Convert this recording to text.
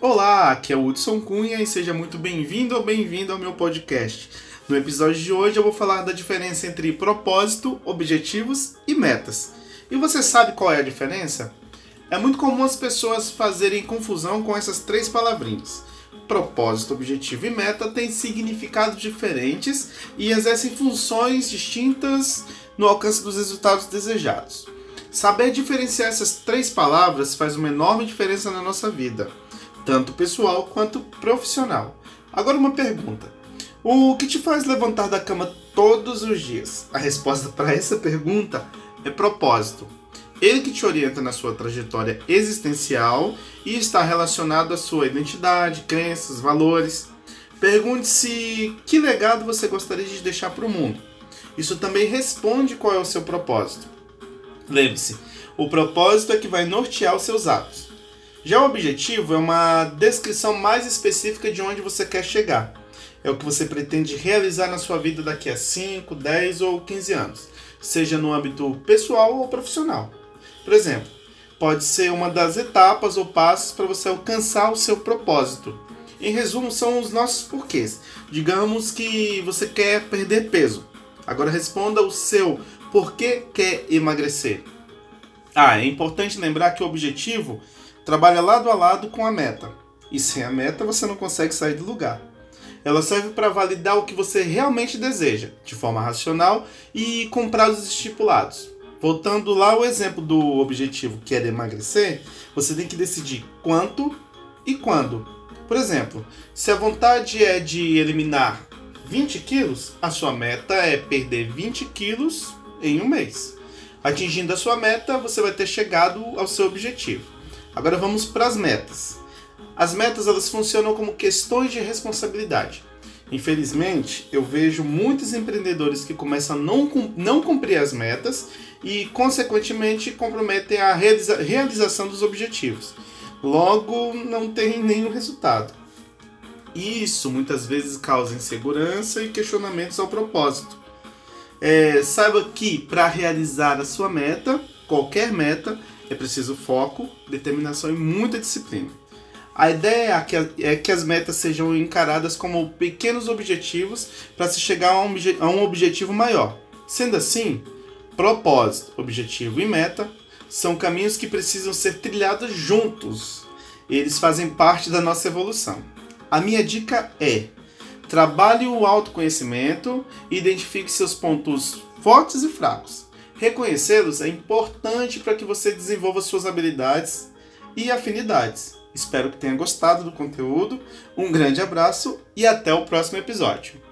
Olá, aqui é o Hudson Cunha e seja muito bem-vindo ou bem-vindo ao meu podcast. No episódio de hoje eu vou falar da diferença entre propósito, objetivos e metas. E você sabe qual é a diferença? É muito comum as pessoas fazerem confusão com essas três palavrinhas. Propósito, objetivo e meta têm significados diferentes e exercem funções distintas no alcance dos resultados desejados. Saber diferenciar essas três palavras faz uma enorme diferença na nossa vida, tanto pessoal quanto profissional. Agora, uma pergunta: O que te faz levantar da cama todos os dias? A resposta para essa pergunta é propósito. Ele que te orienta na sua trajetória existencial e está relacionado à sua identidade, crenças, valores. Pergunte-se que legado você gostaria de deixar para o mundo. Isso também responde qual é o seu propósito. Lembre-se, o propósito é que vai nortear os seus atos. Já o objetivo é uma descrição mais específica de onde você quer chegar. É o que você pretende realizar na sua vida daqui a 5, 10 ou 15 anos, seja no âmbito pessoal ou profissional. Por exemplo, pode ser uma das etapas ou passos para você alcançar o seu propósito. Em resumo, são os nossos porquês. Digamos que você quer perder peso. Agora responda o seu por que quer emagrecer. Ah, é importante lembrar que o objetivo trabalha lado a lado com a meta. E sem a meta você não consegue sair do lugar. Ela serve para validar o que você realmente deseja, de forma racional e com prazos estipulados. Voltando lá ao exemplo do objetivo que é emagrecer, você tem que decidir quanto e quando. Por exemplo, se a vontade é de eliminar 20 quilos, a sua meta é perder 20 quilos em um mês. Atingindo a sua meta, você vai ter chegado ao seu objetivo. Agora vamos para as metas. As metas elas funcionam como questões de responsabilidade. Infelizmente, eu vejo muitos empreendedores que começam a não, não cumprir as metas e, consequentemente, comprometem a realiza realização dos objetivos. Logo, não tem nenhum resultado. Isso muitas vezes causa insegurança e questionamentos ao propósito. É, saiba que para realizar a sua meta, qualquer meta, é preciso foco, determinação e muita disciplina. A ideia é que, é as metas sejam encaradas como pequenos objetivos para se chegar a um, objetivo maior. Sendo assim, propósito, objetivo e meta são caminhos que precisam ser trilhados juntos. Eles fazem parte da nossa evolução. A minha dica é: trabalhe o autoconhecimento identifique seus pontos fortes e fracos. Reconhecê-los é importante para que você desenvolva suas habilidades e afinidades. Espero que tenha gostado do conteúdo. Um grande abraço e até o próximo episódio.